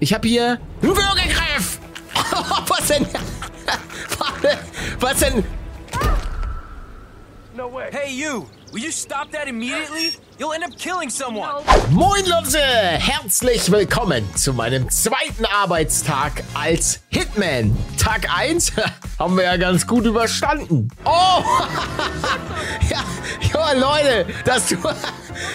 Ich habe hier Würgegriff. Was denn? Was denn? Hey, you! Will you stop that immediately? You'll end up killing someone! Moin Leute, herzlich willkommen zu meinem zweiten Arbeitstag als Hitman. Tag 1 haben wir ja ganz gut überstanden. Oh! ja, ja, Leute, das, tu-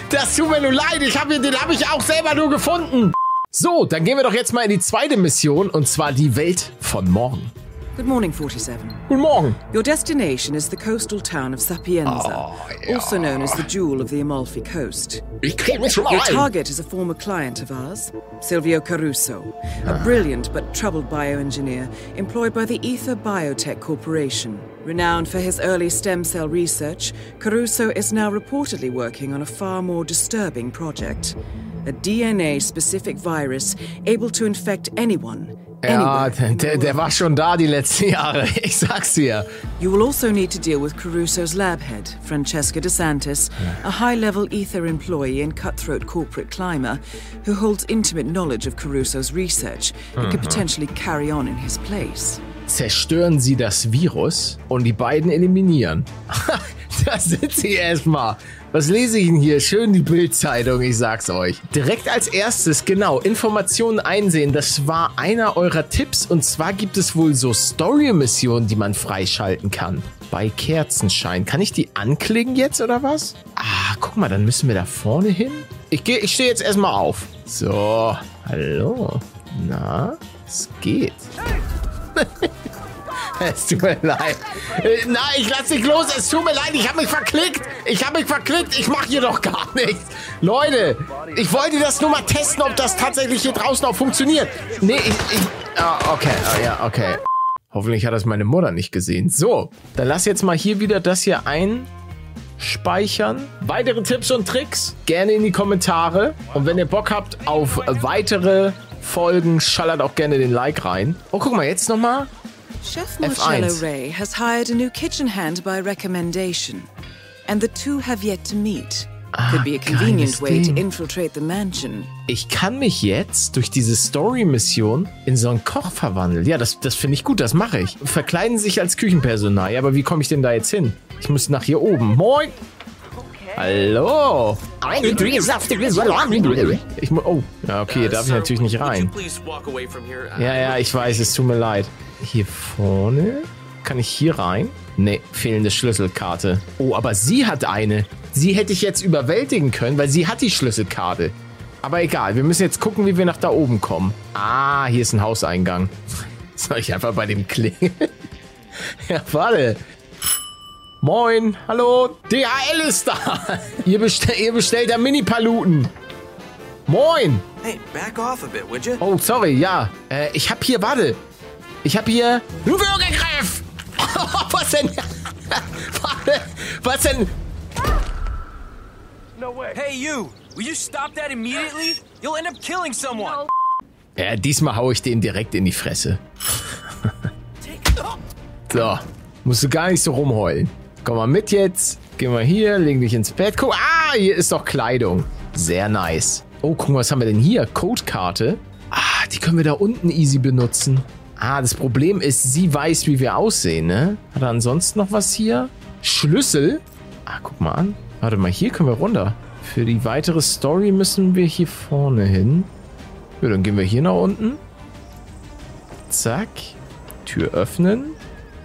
das tut mir nur leid. Ich hab, den habe ich auch selber nur gefunden. So, dann gehen wir doch jetzt mal in die zweite Mission und zwar die Welt von morgen. Good morning, 47. Guten Morgen. Your destination is the coastal town of Sapienza, oh, also known as the Jewel of the Amalfi Coast. Ich krieg mich schon Your target is a former client of ours, Silvio Caruso, a ah. brilliant but troubled bioengineer employed by the Ether Biotech Corporation. Renowned for his early stem cell research, Caruso is now reportedly working on a far more disturbing project. A DNA specific virus able to infect anyone. Ja, der, der war schon da die letzten Jahre. Ich sag's dir. You will also need to deal with Caruso's lab head, Francesca DeSantis, a high level Ether employee and cutthroat corporate climber who holds intimate knowledge of Caruso's research and could mhm. potentially carry on in his place. zerstören sie das Virus und die beiden eliminieren. da sind sie erstmal. Was lese ich denn hier? Schön die Bildzeitung, ich sag's euch. Direkt als erstes, genau, Informationen einsehen. Das war einer eurer Tipps. Und zwar gibt es wohl so Story-Missionen, die man freischalten kann. Bei Kerzenschein. Kann ich die anklicken jetzt oder was? Ah, guck mal, dann müssen wir da vorne hin. Ich, geh- ich stehe jetzt erstmal auf. So, hallo. Na, es geht. Es tut mir leid. Äh, Nein, ich lass dich los. Es tut mir leid. Ich habe mich verklickt. Ich habe mich verklickt. Ich mache hier doch gar nichts. Leute, ich wollte das nur mal testen, ob das tatsächlich hier draußen auch funktioniert. Nee, ich... ich ah, okay. Ah, ja, okay. Hoffentlich hat das meine Mutter nicht gesehen. So, dann lass jetzt mal hier wieder das hier einspeichern. Weitere Tipps und Tricks gerne in die Kommentare. Und wenn ihr Bock habt auf weitere Folgen, schallert auch gerne den Like rein. Oh, guck mal, jetzt nochmal. Chef F1. Marcello Ray has hired a new kitchen hand by recommendation, and the two have yet to meet. Could be a convenient way to infiltrate the mansion. Ich kann mich jetzt durch diese Story-Mission in so einen Koch verwandeln. Ja, das, das finde ich gut, das mache ich. Verkleiden sich als Küchenpersonal. Ja, aber wie komme ich denn da jetzt hin? Ich muss nach hier oben. Moin! Hallo! Ich oh, ja, okay, hier darf ich natürlich nicht rein. Ja, ja, ich weiß, es tut mir leid. Hier vorne? Kann ich hier rein? Nee, fehlende Schlüsselkarte. Oh, aber sie hat eine. Sie hätte ich jetzt überwältigen können, weil sie hat die Schlüsselkarte. Aber egal, wir müssen jetzt gucken, wie wir nach da oben kommen. Ah, hier ist ein Hauseingang. Soll ich einfach bei dem klingeln? ja, warte. Moin, hallo, DHL ist da. ihr, bestell, ihr bestellt da Mini-Paluten. Moin. Hey, back off a bit, would you? Oh, sorry, ja. Äh, ich hab hier, warte. Ich hab hier einen Würgegriff. was denn? warte, was denn? Hey, you! Will you stop that immediately? You'll end up killing someone! Ja, diesmal hau ich den direkt in die Fresse. so, musst du gar nicht so rumheulen. Komm mal mit jetzt. Geh mal hier, leg dich ins Bett. Guck, ah, hier ist doch Kleidung. Sehr nice. Oh, guck mal, was haben wir denn hier? Codekarte. Ah, die können wir da unten easy benutzen. Ah, das Problem ist, sie weiß, wie wir aussehen, ne? Hat er ansonsten noch was hier? Schlüssel? Ah, guck mal an. Warte mal, hier können wir runter. Für die weitere Story müssen wir hier vorne hin. Ja, dann gehen wir hier nach unten. Zack. Tür öffnen.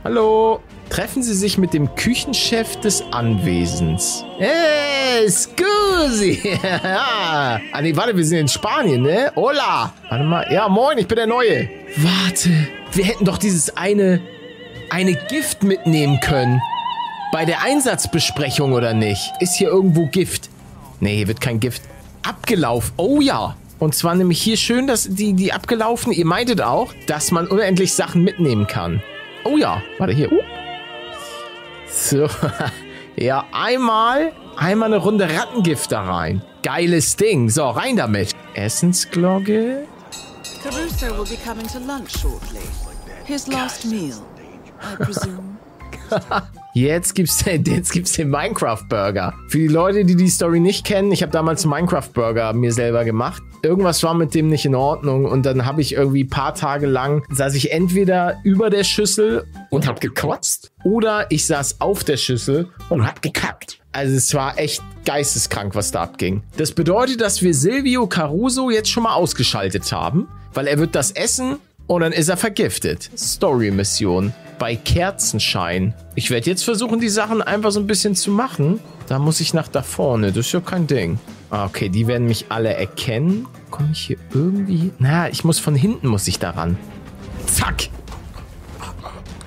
Hallo. Treffen Sie sich mit dem Küchenchef des Anwesens. Hey, scusi. ah, nee, warte, wir sind in Spanien, ne? Hola. Warte mal. Ja, moin, ich bin der Neue. Warte. Wir hätten doch dieses eine, eine Gift mitnehmen können. Bei der Einsatzbesprechung oder nicht? Ist hier irgendwo Gift? Nee, hier wird kein Gift. Abgelaufen. Oh ja. Und zwar nämlich hier schön, dass die, die abgelaufen, ihr meintet auch, dass man unendlich Sachen mitnehmen kann. Oh ja. Warte hier. Uh. So. ja, einmal, einmal eine Runde Rattengift da rein. Geiles Ding. So, rein damit. Essensglocke. Caruso will be coming to lunch shortly. His last meal, I presume. Jetzt gibt's, jetzt gibt's den Minecraft-Burger. Für die Leute, die die Story nicht kennen, ich habe damals einen Minecraft-Burger mir selber gemacht. Irgendwas war mit dem nicht in Ordnung und dann habe ich irgendwie paar Tage lang, saß ich entweder über der Schüssel und hab gekotzt oder ich saß auf der Schüssel und hab gekackt. Also es war echt geisteskrank, was da abging. Das bedeutet, dass wir Silvio Caruso jetzt schon mal ausgeschaltet haben, weil er wird das essen und dann ist er vergiftet. Story-Mission bei Kerzenschein. Ich werde jetzt versuchen, die Sachen einfach so ein bisschen zu machen. Da muss ich nach da vorne. Das ist ja kein Ding. Ah, okay, die werden mich alle erkennen. Komme ich hier irgendwie... Na, ich muss von hinten, muss ich daran. Zack.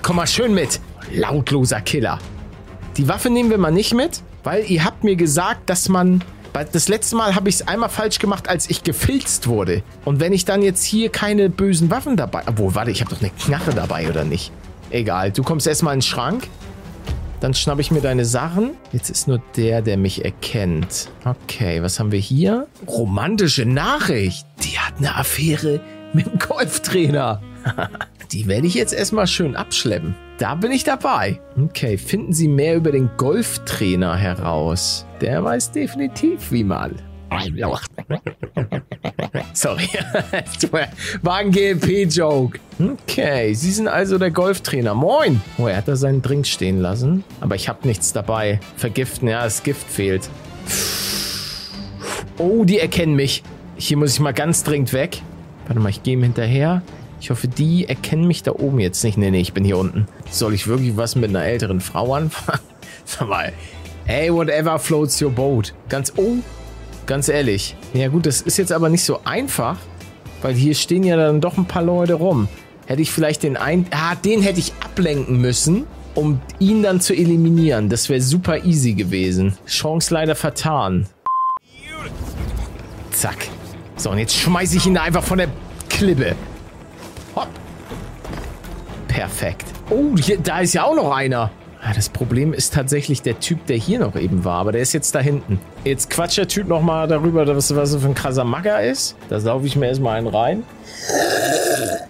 Komm mal schön mit. Lautloser Killer. Die Waffe nehmen wir mal nicht mit, weil ihr habt mir gesagt, dass man... Das letzte Mal habe ich es einmal falsch gemacht, als ich gefilzt wurde. Und wenn ich dann jetzt hier keine bösen Waffen dabei... Obwohl, warte, ich habe doch eine Knarre dabei, oder nicht? Egal, du kommst erstmal in den Schrank. Dann schnappe ich mir deine Sachen. Jetzt ist nur der, der mich erkennt. Okay, was haben wir hier? Romantische Nachricht. Die hat eine Affäre mit dem Golftrainer. Die werde ich jetzt erstmal schön abschleppen. Da bin ich dabei. Okay, finden Sie mehr über den Golftrainer heraus. Der weiß definitiv, wie mal. Sorry. War ein GLP-Joke. Okay, Sie sind also der Golftrainer. Moin. Oh, er hat da seinen Drink stehen lassen. Aber ich habe nichts dabei. Vergiften, ja, das Gift fehlt. Oh, die erkennen mich. Hier muss ich mal ganz dringend weg. Warte mal, ich gehe ihm hinterher. Ich hoffe, die erkennen mich da oben jetzt nicht. Nee, nee, ich bin hier unten. Soll ich wirklich was mit einer älteren Frau anfangen? Sag mal. Hey, whatever floats your boat. Ganz, oh, Ganz ehrlich. Ja gut, das ist jetzt aber nicht so einfach, weil hier stehen ja dann doch ein paar Leute rum. Hätte ich vielleicht den einen... Ah, den hätte ich ablenken müssen, um ihn dann zu eliminieren. Das wäre super easy gewesen. Chance leider vertan. Zack. So, und jetzt schmeiße ich ihn einfach von der Klippe. Perfekt. Oh, hier, da ist ja auch noch einer. Ah, das Problem ist tatsächlich der Typ, der hier noch eben war, aber der ist jetzt da hinten. Jetzt quatscht der Typ nochmal darüber, was, was für ein krasser Magger ist. Da saufe ich mir erstmal einen rein.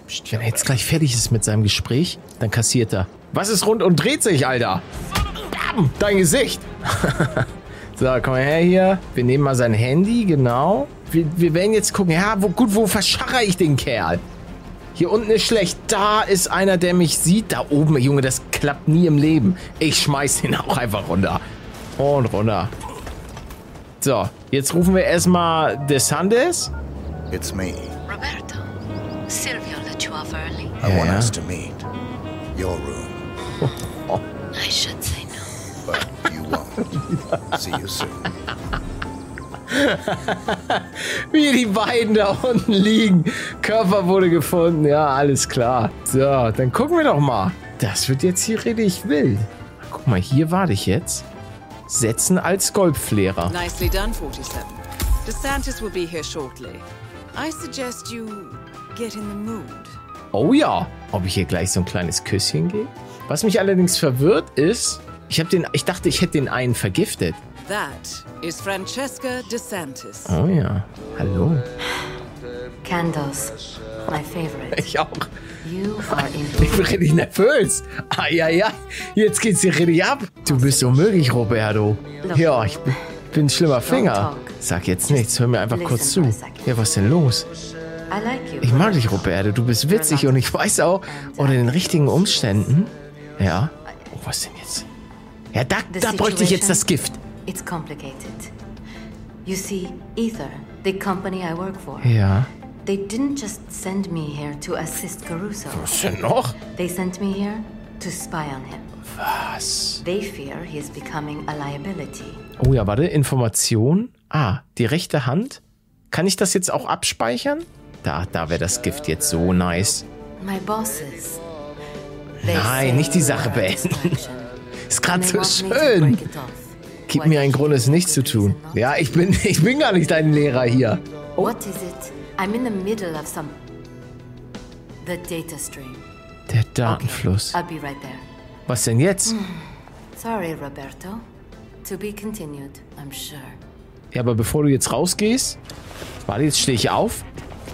Psst, wenn er jetzt gleich fertig ist mit seinem Gespräch, dann kassiert er. Was ist rund und dreht sich, Alter? Bam, dein Gesicht. so, komm her hier. Wir nehmen mal sein Handy, genau. Wir, wir werden jetzt gucken, ja, wo, gut, wo verscharre ich den Kerl? Hier unten ist schlecht. Da ist einer, der mich sieht. Da oben, Junge, das klappt nie im Leben. Ich schmeiß den auch einfach runter. Und runter. So, jetzt rufen wir erstmal DeSantis. It's me. Roberto, Silvio let you off early. I want Yeah. us to meet. Your room. I should say no. But you won't. See you soon. Wie die beiden da unten liegen. Körper wurde gefunden. Ja, alles klar. So, dann gucken wir doch mal. Das wird jetzt hier richtig wild. Guck mal, hier warte ich jetzt. Setzen als Golflehrer. Nicely done, 47. DeSantis will be here shortly. I suggest you get in the mood. Oh ja. Ob ich hier gleich so ein kleines Küsschen gebe? Was mich allerdings verwirrt ist, ich, hab den, ich dachte, ich hätte den einen vergiftet. That is Francesca DeSantis. Oh ja. Hallo. Candles, my favorite. Ich auch. You are in Ich bin richtig nervös. Ah, ja, ja. Jetzt geht's hier richtig ab. Du bist so möglich, Roberto. Ja, ich bin, bin ein schlimmer Finger. Sag jetzt nichts, hör mir einfach kurz zu. Ja, was ist denn los? Ich mag dich, Roberto. Du bist witzig und ich weiß auch, unter den richtigen Umständen. Ja. Oh, was denn jetzt? Ja, da, da bräuchte ich jetzt das Gift. It's complicated. You see, Ether, the company I work for, Ja. they didn't just send me here to assist Caruso. Was denn noch? They sent me here to spy on him. Was? They fear he is becoming a liability. Oh ja, warte. Information. Ah, die rechte Hand. Kann ich das jetzt auch abspeichern? Da, da wäre das Gift jetzt so nice. My bosses. Nein, nicht die Sache beenden. Ist gerade so schön. Gib mir einen Grund, es nicht zu tun. Ja, ich bin, ich bin gar nicht dein Lehrer hier. What is it? I'm in the middle of some. The data stream. Der Datenfluss. I'll be right there. Was denn jetzt? Sorry, Roberto. To be continued, I'm sure. Ja, aber bevor du jetzt rausgehst. Warte, jetzt stehe ich auf.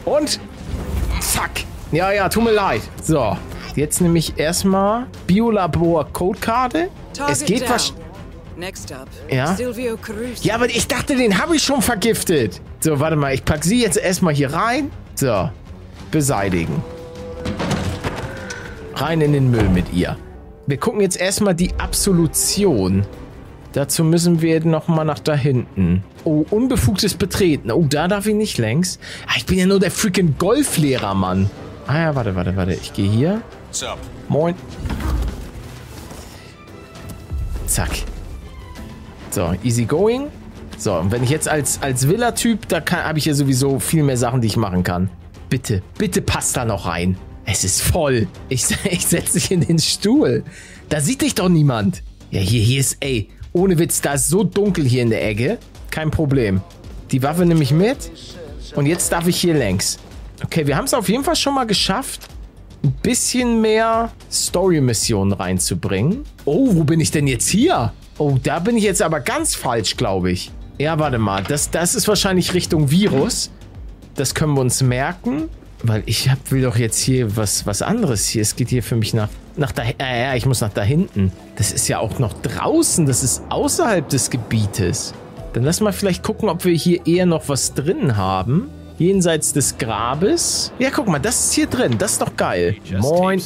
Und. Zack. Ja, ja, tut mir leid. So. Jetzt nehme ich erstmal Biolabor Codekarte. Es geht was... Next up, Ja? Ja, aber ich dachte, den habe ich schon vergiftet. So, warte mal. Ich packe sie jetzt erstmal hier rein. So. Beseitigen. Rein in den Müll mit ihr. Wir gucken jetzt erstmal die Absolution. Dazu müssen wir nochmal nach da hinten. Oh, unbefugtes Betreten. Oh, da darf ich nicht längs. Ah, ich bin ja nur der freaking Golflehrer, Mann. Ah ja, warte, warte, warte. Ich gehe hier. What's up? Moin. Zack. So, easy going. So, und wenn ich jetzt als, als Villa-Typ, da habe ich ja sowieso viel mehr Sachen, die ich machen kann. Bitte, bitte passt da noch rein. Es ist voll. Ich, ich setze dich in den Stuhl. Da sieht dich doch niemand. Ja, hier, hier ist, ey, ohne Witz, da ist so dunkel hier in der Ecke. Kein Problem. Die Waffe nehme ich mit. Und jetzt darf ich hier längs. Okay, wir haben es auf jeden Fall schon mal geschafft, ein bisschen mehr Story-Missionen reinzubringen. Oh, wo bin ich denn jetzt hier? Oh, da bin ich jetzt aber ganz falsch, glaube ich. Ja, warte mal. Das, das ist wahrscheinlich Richtung Virus. Das können wir uns merken. Weil ich hab, will doch jetzt hier was, was anderes hier. Es geht hier für mich nach, nach da. Äh, ja, ich muss nach da hinten. Das ist ja auch noch draußen. Das ist außerhalb des Gebietes. Dann lass mal vielleicht gucken, ob wir hier eher noch was drin haben. Jenseits des Grabes. Ja, guck mal, das ist hier drin. Das ist doch geil. Moin.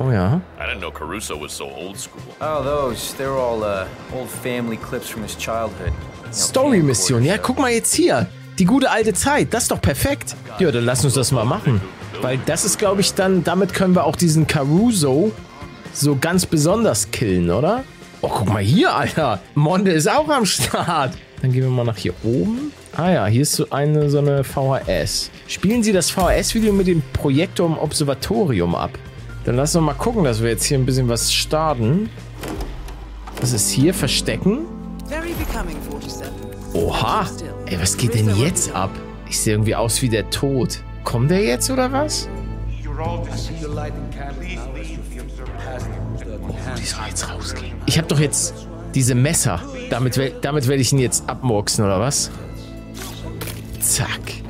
Oh ja. I didn't know Caruso was so old school. Oh, those. They're all uh, old family clips from his childhood. Story-Mission. Ja, guck mal jetzt hier. Die gute alte Zeit. Das ist doch perfekt. Ja, dann lass uns das mal machen. Weil das ist, glaube ich, dann, damit können wir auch diesen Caruso so ganz besonders killen, oder? Oh, guck mal hier, Alter. Monde ist auch am Start. Dann gehen wir mal nach hier oben. Ah ja, hier ist so eine, so eine VHS. Spielen Sie das VHS-Video mit dem Projektor im Observatorium ab. Dann lass uns mal gucken, dass wir jetzt hier ein bisschen was starten. Was ist hier? Verstecken? Very becoming, 47. Oha! Ey, was geht denn jetzt ab? Ich sehe irgendwie aus wie der Tod. Kommt der jetzt oder was? Oh, die soll jetzt rausgehen. Ich habe doch jetzt diese Messer. Damit, damit werde ich ihn jetzt abmurksen, oder was? Zack.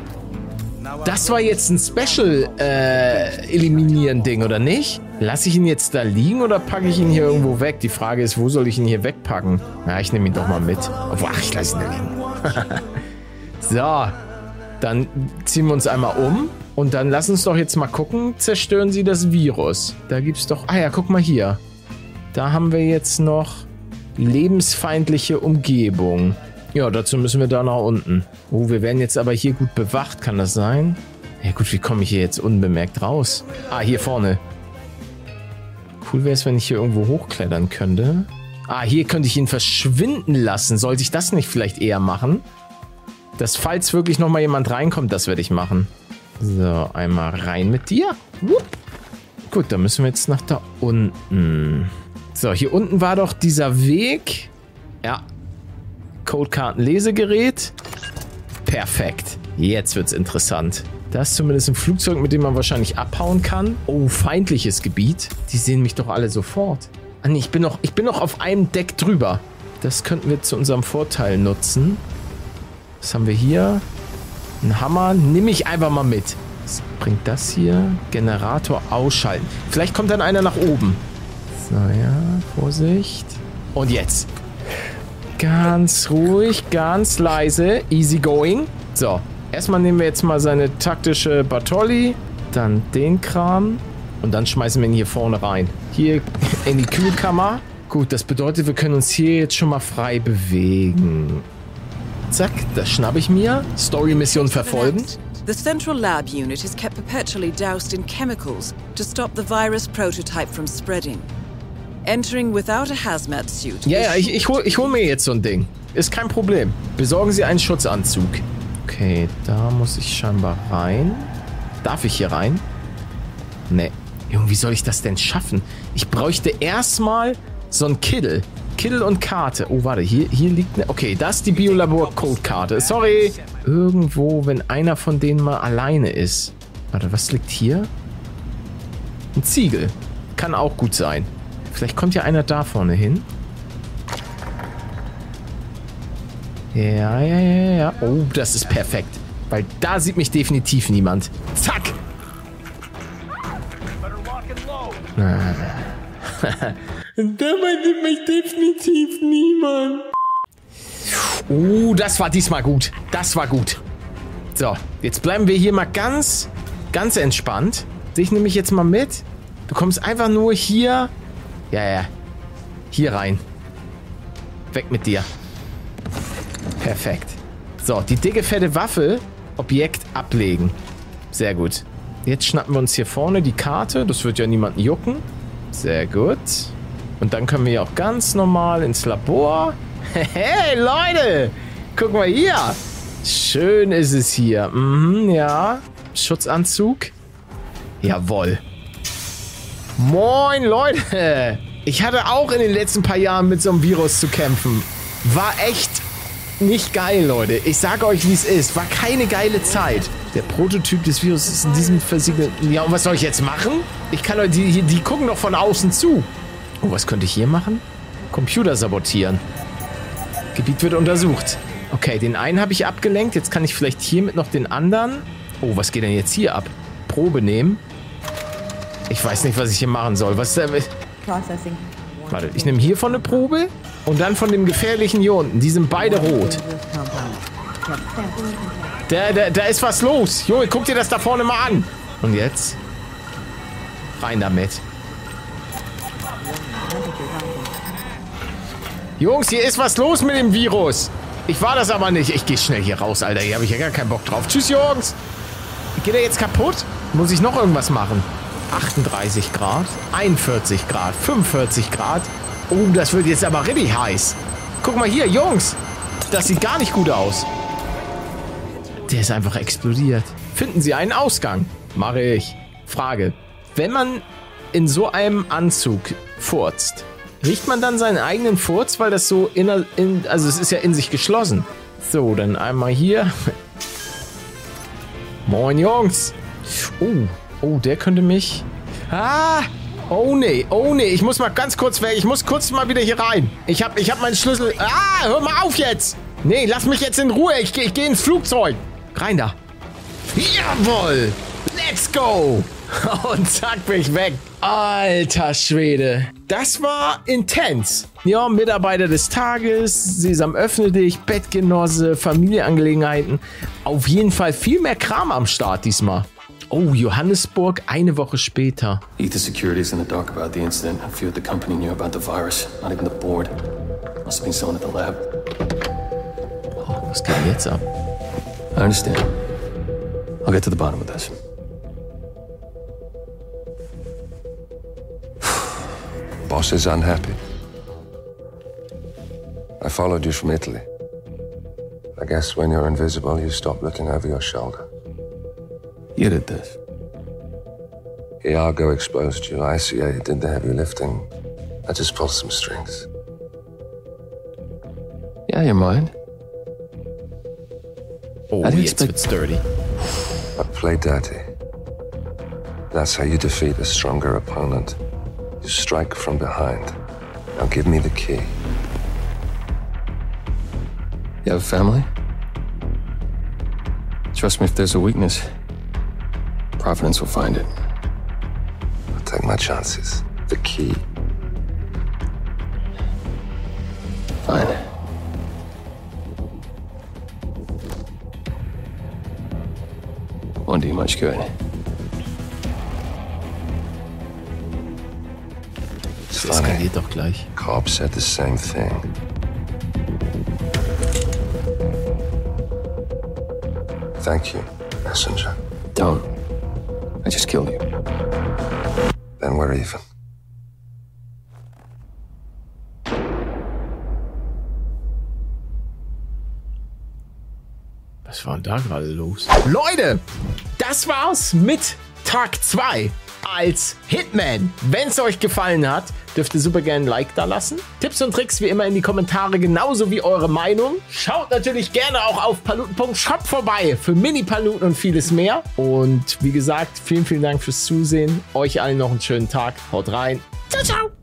Das war jetzt ein Special äh, oder nicht? Lasse ich ihn jetzt da liegen oder packe ich ihn hier irgendwo weg? Die Frage ist, wo soll ich ihn hier wegpacken? Na, ich nehme ihn doch mal mit. Obwohl, ach, ich lasse ihn da liegen. so, dann ziehen wir uns einmal um und dann lass uns doch jetzt mal gucken, zerstören sie das Virus. Da gibt's doch, ah ja, guck mal hier. Da haben wir jetzt noch lebensfeindliche Umgebung. Ja, dazu müssen wir da nach unten. Oh, wir werden jetzt aber hier gut bewacht, kann das sein? Ja gut, wie komme ich hier jetzt unbemerkt raus? Ah, hier vorne. Cool wäre es, wenn ich hier irgendwo hochklettern könnte. Ah, hier könnte ich ihn verschwinden lassen. Sollte ich das nicht vielleicht eher machen? Dass falls wirklich nochmal jemand reinkommt, das werde ich machen. So, einmal rein mit dir. Wupp. Gut, dann müssen wir jetzt nach da unten. So, hier unten war doch dieser Weg. Ja. Codekartenlesegerät. Perfekt. Jetzt wird's interessant. Da ist zumindest ein Flugzeug, mit dem man wahrscheinlich abhauen kann. Oh, feindliches Gebiet. Die sehen mich doch alle sofort. Ah, nee, ich bin noch, ich bin noch auf einem Deck drüber. Das könnten wir zu unserem Vorteil nutzen. Was haben wir hier? Ein Hammer. Nimm ich einfach mal mit. Was bringt das hier? Generator ausschalten. Vielleicht kommt dann einer nach oben. So, ja. Vorsicht. Und jetzt. Ganz ruhig, ganz leise. Easy going. So. Erstmal nehmen wir jetzt mal seine taktische Bartolli. Dann den Kram. Und dann schmeißen wir ihn hier vorne rein. Hier in die Kühlkammer. Gut, das bedeutet, wir können uns hier jetzt schon mal frei bewegen. Zack, das schnapp ich mir. Story-Mission verfolgen. The central lab unit is kept perpetually doused in chemicals to stop the virus prototype from spreading. Entering without a hazmat suit. Ja, ja, ich, ich, hol, ich hol mir jetzt so ein Ding. Ist kein Problem. Besorgen Sie einen Schutzanzug. Okay, da muss ich scheinbar rein. Darf ich hier rein? Nee. Junge, wie soll ich das denn schaffen? Ich bräuchte erstmal so ein Kittel. Kittel und Karte. Oh, warte, hier, hier liegt eine... Okay, das ist die Biolabor-Code-Karte. Sorry. Irgendwo, wenn einer von denen mal alleine ist. Warte, was liegt hier? Ein Ziegel. Kann auch gut sein. Vielleicht kommt ja einer da vorne hin. Ja, ja, ja, ja. Oh, das ist perfekt. Weil da sieht mich definitiv niemand. Zack! Dabei nimmt mich definitiv niemand. Uh, das war diesmal gut. Das war gut. So, jetzt bleiben wir hier mal ganz, ganz entspannt. Dich nehme ich jetzt mal mit. Du kommst einfach nur hier. Ja, ja. Hier rein. Weg mit dir. Perfekt. So, die dicke, fette Waffe. Objekt ablegen. Sehr gut. Jetzt schnappen wir uns hier vorne die Karte. Das wird ja niemanden jucken. Sehr gut. Und dann können wir ja auch ganz normal ins Labor. Hey, Leute! Guck mal hier. Schön ist es hier. Mhm, ja. Schutzanzug. Jawoll. Moin, Leute. Ich hatte auch in den letzten paar Jahren mit so einem Virus zu kämpfen. War echt nicht geil, Leute. Ich sage euch, wie es ist. War keine geile Zeit. Der Prototyp des Virus ist in diesem versiegelten... Ja, und was soll ich jetzt machen? Ich kann euch... Die, die gucken doch von außen zu. Oh, was könnte ich hier machen? Computer sabotieren. Gebiet wird untersucht. Okay, den einen habe ich abgelenkt. Jetzt kann ich vielleicht hiermit noch den anderen... Oh, was geht denn jetzt hier ab? Probe nehmen. Ich weiß nicht, was ich hier machen soll. Was... Äh, Processing. warte, ich nehme hiervon eine Probe und dann von dem gefährlichen hier unten. Die sind beide rot. Da, da, da ist was los. Junge, guck dir das da vorne mal an. Und jetzt? Rein damit. Jungs, hier ist was los mit dem Virus. Ich war das aber nicht. Ich gehe schnell hier raus, Alter. Hier habe ich ja gar keinen Bock drauf. Tschüss, Jungs. Geht er jetzt kaputt? Muss ich noch irgendwas machen? 38 Grad, 41 Grad, 45 Grad. Oh, das wird jetzt aber richtig heiß. Guck mal hier, Jungs. Das sieht gar nicht gut aus. Der ist einfach explodiert. Finden Sie einen Ausgang? Mache ich. Frage. Wenn man in so einem Anzug furzt, riecht man dann seinen eigenen Furz, weil das so inner, in, also es ist ja in sich geschlossen. So, dann einmal hier. Moin Jungs. Oh, oh, der könnte mich. Ah! Oh nee, oh nee, ich muss mal ganz kurz weg. Ich muss kurz mal wieder hier rein. Ich hab, ich hab meinen Schlüssel. Ah, hör mal auf jetzt! Nee, lass mich jetzt in Ruhe. Ich, ich gehe ins Flugzeug. Rein da. Jawohl! Let's go! Und zack, bin ich weg. Alter Schwede. Das war intens. Ja, Mitarbeiter des Tages, Sesam öffne dich, Bettgenosse, Familienangelegenheiten. Auf jeden Fall viel mehr Kram am Start diesmal. Oh, Johannesburg, eine Woche später. Ether Security's in the dark about the incident. A few at the company knew about the virus. Not even the board. Must have been someone at the lab. Oh, was geht denn jetzt ab? I understand. I'll get to the bottom of this. Boss is unhappy. I followed you from Italy. I guess when you're invisible, you stop looking over your shoulder. You did this. Iago exposed you. ICA did the heavy lifting. I just pulled some strings. Yeah, you mind? Oh, I didn't jetzt expect- wird's dirty. But play dirty. That's how you defeat a stronger opponent. You strike from behind. Now give me the key. You have a family? Trust me, if there's a weakness, Providence will find it. I'll take my chances. The key. Fine. Won't do you much good. It's Das eskaliert doch gleich. Cobb said the same thing. Thank you, messenger. Don't. I just killed you. Then we're even. Was war denn da gerade los? Leute, das war's mit Tag 2 als Hitman. Wenn es euch gefallen hat, dürft ihr super gerne ein Like da lassen. Tipps und Tricks wie immer in die Kommentare, genauso wie eure Meinung. Schaut natürlich gerne auch auf paluten.shop vorbei für Mini-Paluten und vieles mehr. Und wie gesagt, vielen, vielen Dank fürs Zusehen. Euch allen noch einen schönen Tag. Haut rein. Ciao, ciao.